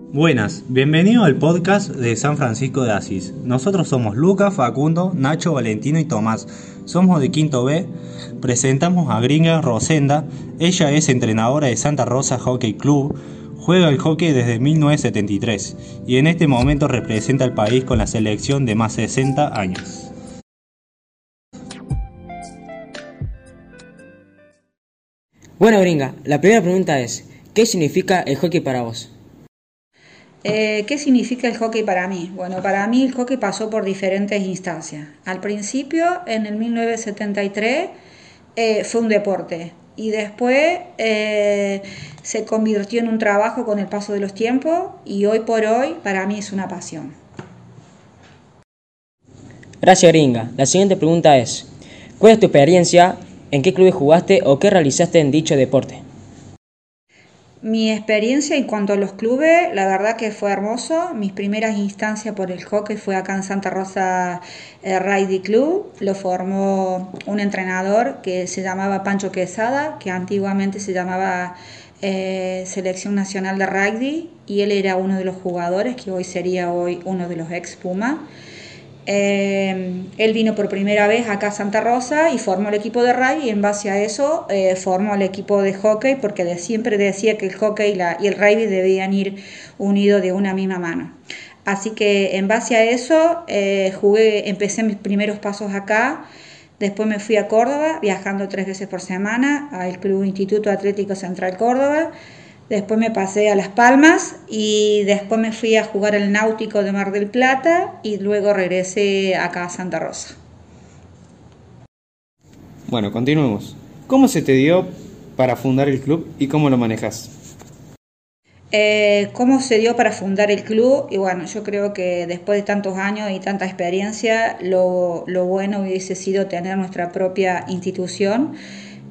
Buenas, bienvenido al podcast de San Francisco de Asís. Nosotros somos Lucas, Facundo, Nacho, Valentino y Tomás. Somos de Quinto B. Presentamos a Gringa Rosenda. Ella es entrenadora de Santa Rosa Hockey Club. Juega el hockey desde 1973 y en este momento representa al país con la selección de más de 60 años. Bueno, Gringa, la primera pregunta es, ¿qué significa el hockey para vos? Eh, ¿Qué significa el hockey para mí? Bueno, para mí el hockey pasó por diferentes instancias. Al principio, en el 1973, eh, fue un deporte y después eh, se convirtió en un trabajo con el paso de los tiempos y hoy por hoy para mí es una pasión. Gracias, Gringa. La siguiente pregunta es, ¿cuál es tu experiencia? ¿En qué clubes jugaste o qué realizaste en dicho deporte? Mi experiencia en cuanto a los clubes, la verdad que fue hermoso. Mis primeras instancias por el hockey fue acá en Santa Rosa eh, Club. Lo formó un entrenador que se llamaba Pancho Quesada, que antiguamente se llamaba eh, Selección Nacional de Rugby, y él era uno de los jugadores que hoy sería hoy uno de los ex Puma. Eh, él vino por primera vez acá a Santa Rosa y formó el equipo de rugby y en base a eso eh, formó el equipo de hockey porque de siempre decía que el hockey y el rugby debían ir unidos de una misma mano. Así que en base a eso eh, jugué, empecé mis primeros pasos acá, después me fui a Córdoba viajando tres veces por semana al Club Instituto Atlético Central Córdoba, Después me pasé a Las Palmas y después me fui a jugar al Náutico de Mar del Plata y luego regresé acá a Santa Rosa. Bueno, continuemos. ¿Cómo se te dio para fundar el club y cómo lo manejas? Eh, ¿Cómo se dio para fundar el club? Y bueno, yo creo que después de tantos años y tanta experiencia, lo, lo bueno hubiese sido tener nuestra propia institución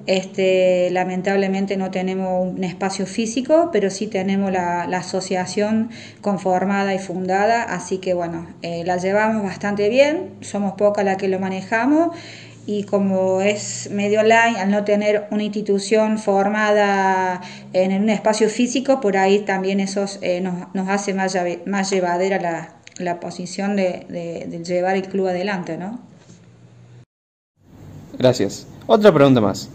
este, lamentablemente no tenemos un espacio físico, pero sí tenemos la, asociación conformada y fundada, así que bueno, eh, la llevamos bastante bien, somos pocas las que lo manejamos y como es medio online, al no tener una institución formada en un espacio físico, por ahí también eso eh, nos, hace más, más llevadera la, la posición de, de, llevar el club adelante, ¿no? Gracias. Otra pregunta más.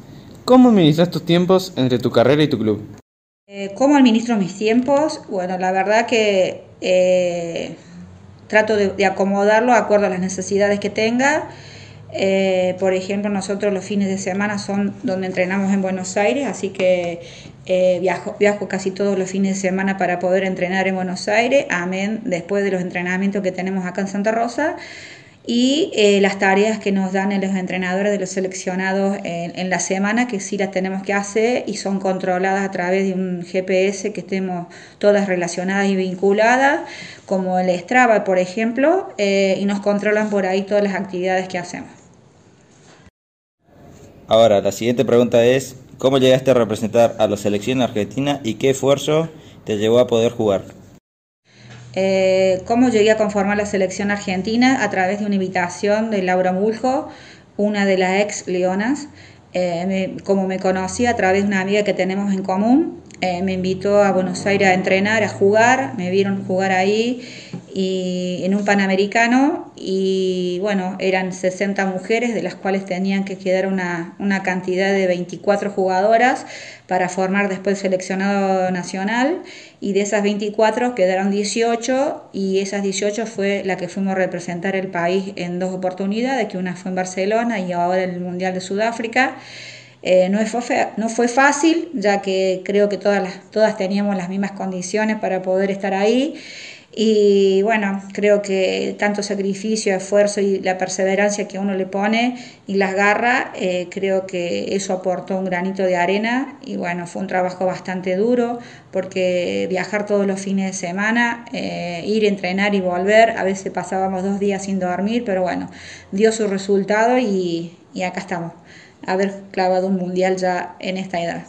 ¿Cómo administras tus tiempos entre tu carrera y tu club? Eh, ¿Cómo administro mis tiempos? Bueno, la verdad que eh, trato de, acomodarlo de acuerdo a las necesidades que tenga. Eh, por ejemplo, nosotros los fines de semana son donde entrenamos en Buenos Aires, así que viajo, viajo casi todos los fines de semana para poder entrenar en Buenos Aires, amén, después de los entrenamientos que tenemos acá en Santa Rosa y eh, las tareas que nos dan los entrenadores de los seleccionados en, la semana, que sí las tenemos que hacer y son controladas a través de un GPS que estemos todas relacionadas y vinculadas, como el Strava, por ejemplo, eh, y nos controlan por ahí todas las actividades que hacemos. Ahora, la siguiente pregunta es, ¿cómo llegaste a representar a la selección argentina y qué esfuerzo te llevó a poder jugar? Eh, cómo llegué a conformar la selección argentina a través de una invitación de Laura Muljo, una de las ex leonas. Eh, como me conocí a través de una amiga que tenemos en común, eh, me invitó a Buenos Aires a entrenar, a jugar, me vieron jugar ahí y en un Panamericano y bueno, eran 60 mujeres de las cuales tenían que quedar una, una cantidad de 24 jugadoras para formar después el seleccionado nacional y de esas 24 quedaron 18 y esas 18 fue la que fuimos a representar el país en dos oportunidades, que una fue en Barcelona y ahora el Mundial de Sudáfrica. Eh, no, fue, no fue fácil, ya que creo que todas, todas teníamos las mismas condiciones para poder estar ahí. Y bueno, creo que tanto sacrificio, esfuerzo y la perseverancia que uno le pone y las garras, eh, creo que eso aportó un granito de arena y bueno, fue un trabajo bastante duro porque viajar todos los fines de semana, eh, ir, entrenar y volver, a veces pasábamos dos días sin dormir, pero bueno, dio su resultado y, y acá estamos, haber clavado un mundial ya en esta edad.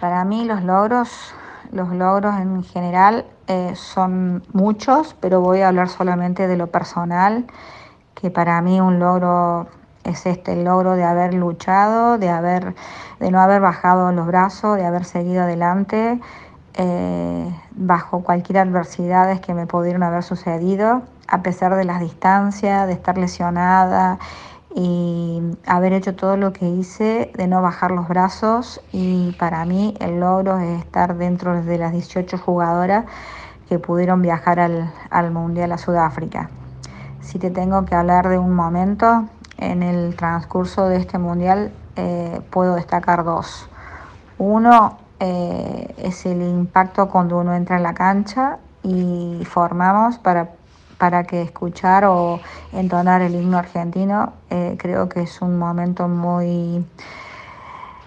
Para mí los logros los logros en general eh, son muchos, pero voy a hablar solamente de lo personal, que para mí un logro es este el logro de haber luchado, de, haber, de no haber bajado los brazos, de haber seguido adelante eh, bajo cualquier adversidad que me pudieron haber sucedido, a pesar de las distancias, de estar lesionada y haber hecho todo lo que hice, de no bajar los brazos y para mí el logro es estar dentro de las 18 jugadoras que pudieron viajar al, al Mundial a Sudáfrica. Si te tengo que hablar de un momento en el transcurso de este Mundial, eh, puedo destacar dos. Uno eh, es el impacto cuando uno entra en la cancha y formamos para, para que escuchar o entonar el himno argentino. Eh, creo que es un momento muy,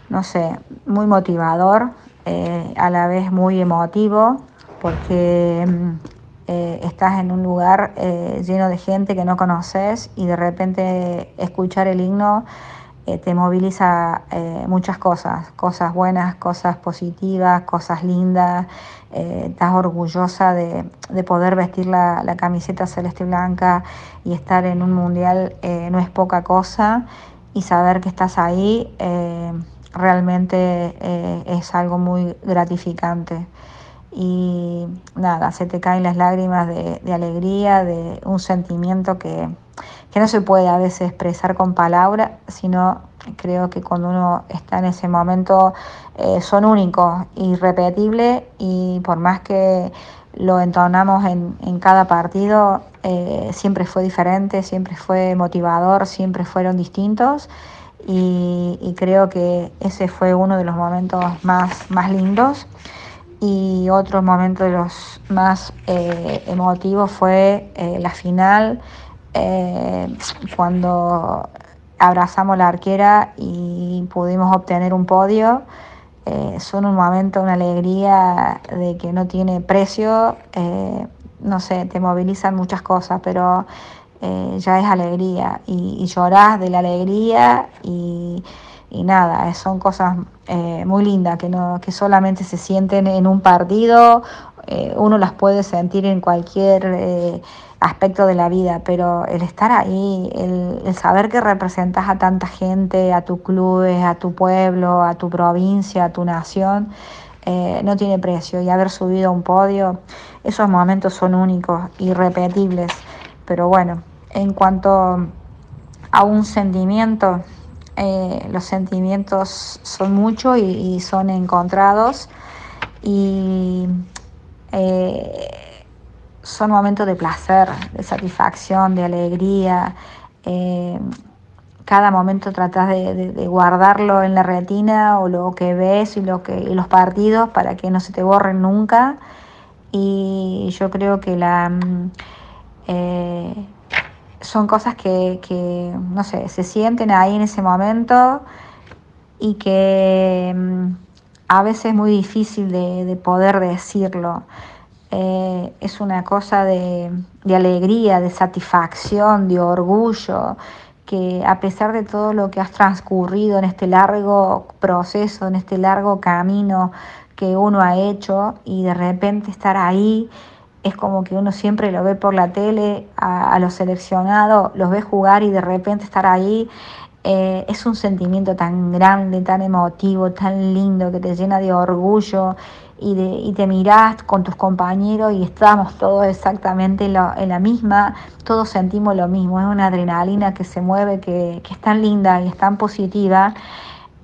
no sé, muy motivador, a la vez muy emotivo, porque mm, eh, estás en un lugar eh, lleno de gente que no conoces y de repente escuchar el himno eh, te moviliza muchas cosas, cosas buenas, cosas positivas, cosas lindas. estás orgullosa de, poder vestir la, camiseta celeste blanca y estar en un mundial no es poca cosa y saber que estás ahí realmente es algo muy gratificante y nada, se te caen las lágrimas de, alegría, de un sentimiento que, no se puede a veces expresar con palabras, sino creo que cuando uno está en ese momento eh, son únicos, irrepetibles y por más que lo entonamos en, en cada partido, eh, siempre fue diferente, siempre fue motivador, siempre fueron distintos. Y, creo que ese fue uno de los momentos más, más lindos y otro momento de los más eh, emotivos fue la final, eh, cuando abrazamos la arquera y pudimos obtener un podio. son un momento, una alegría de que no tiene precio, no sé, te movilizan muchas cosas, pero ya es alegría y, y llorás de la alegría y y nada, son cosas eh, muy lindas que, no, que solamente se sienten en un partido, eh, uno las puede sentir en cualquier eh, aspecto de la vida, pero el estar ahí, el, saber que representas a tanta gente, a tu clubes, a tu pueblo, a tu provincia, a tu nación, no tiene precio. Y haber subido a un podio, esos momentos son únicos, irrepetibles, pero bueno, en cuanto a un sentimiento, eh, los sentimientos son muchos y, son encontrados. Y eh, son momentos de placer, de satisfacción, de alegría. Eh, cada momento tratas de, guardarlo en la retina o lo que ves y, lo que, los partidos para que no se te borren nunca. Y yo creo que la mm, son cosas que, no sé, se sienten ahí en ese momento y que mm, a veces es muy difícil de, poder decirlo. Eh, es una cosa de, alegría, de satisfacción, de orgullo, que a pesar de todo lo que has transcurrido en este largo proceso, en este largo camino que uno ha hecho y de repente estar ahí es como que uno siempre lo ve por la tele a, los seleccionados, los ve jugar y de repente estar ahí. Eh, es un sentimiento tan grande, tan emotivo, tan lindo, que te llena de orgullo y, de, y te mirás con tus compañeros y estamos todos exactamente en la, misma, todos sentimos lo mismo, es una adrenalina que se mueve, que, que es tan linda y es tan positiva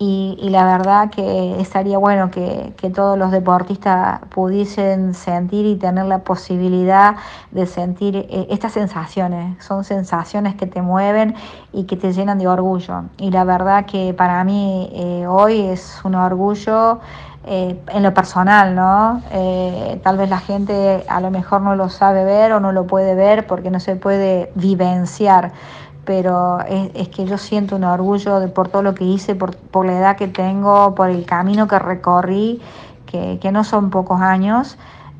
y, la verdad que estaría bueno que, todos los deportistas pudiesen sentir y tener la posibilidad de sentir eh, estas sensaciones. Son sensaciones que te mueven y que te llenan de orgullo. Y la verdad que para mí eh, hoy es un orgullo. Eh, en lo personal, ¿no? tal vez la gente a lo mejor no lo sabe ver o no lo puede ver porque no se puede vivenciar, pero es, que yo siento un orgullo de, por todo lo que hice, por, por la edad que tengo, por el camino que recorrí, que, que no son pocos años.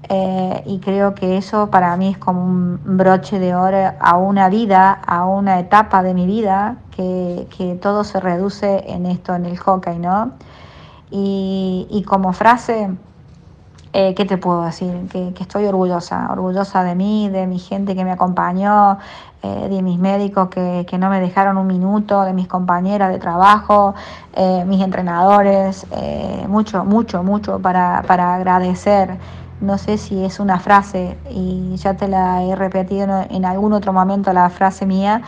Eh, y creo que eso para mí es como un broche de oro a una vida, a una etapa de mi vida, que, que todo se reduce en esto, en el hockey, ¿no? Y, y como frase, eh, ¿qué te puedo decir? Que, estoy orgullosa, orgullosa de mí, de mi gente que me acompañó, eh, de mis médicos que, no me dejaron un minuto, de mis compañeras de trabajo, eh, mis entrenadores, mucho, mucho, mucho para, para agradecer. No sé si es una frase y ya te la he repetido en algún otro momento la frase mía,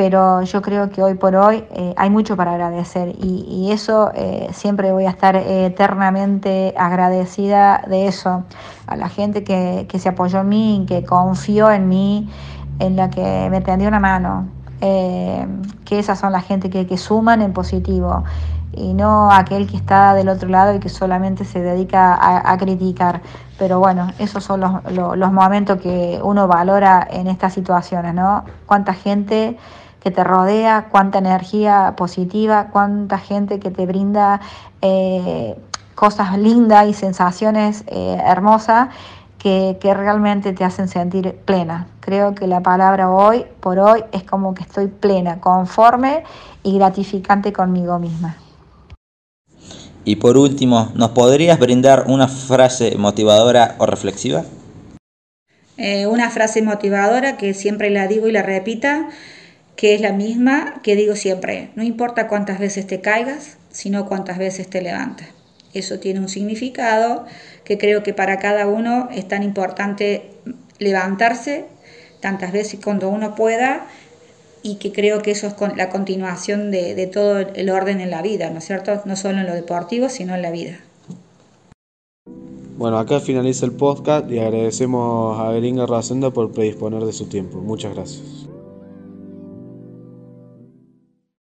pero yo creo que hoy por hoy eh, hay mucho para agradecer y, eso eh, siempre voy a estar eternamente agradecida de eso, a la gente que, se apoyó en mí, que confió en mí, en la que me tendió una mano, eh, que esas son la gente que, suman en positivo y no aquel que está del otro lado y que solamente se dedica a, criticar. Pero bueno, esos son los, los momentos que uno valora en estas situaciones, ¿no? Cuánta gente que te rodea, cuánta energía positiva, cuánta gente que te brinda eh, cosas lindas y sensaciones eh, hermosas que, que, realmente te hacen sentir plena. Creo que la palabra hoy por hoy es como que estoy plena, conforme y gratificante conmigo misma. Y por último, ¿nos podrías brindar una frase motivadora o reflexiva? Eh, una frase motivadora que siempre la digo y la repita que es la misma que digo siempre, no importa cuántas veces te caigas, sino cuántas veces te levantas. Eso tiene un significado que creo que para cada uno es tan importante levantarse tantas veces cuando uno pueda y que creo que eso es la continuación de, todo el orden en la vida, ¿no es cierto? No solo en lo deportivo, sino en la vida. Bueno, acá finaliza el podcast y agradecemos a Beringa Racenda por predisponer de su tiempo. Muchas gracias.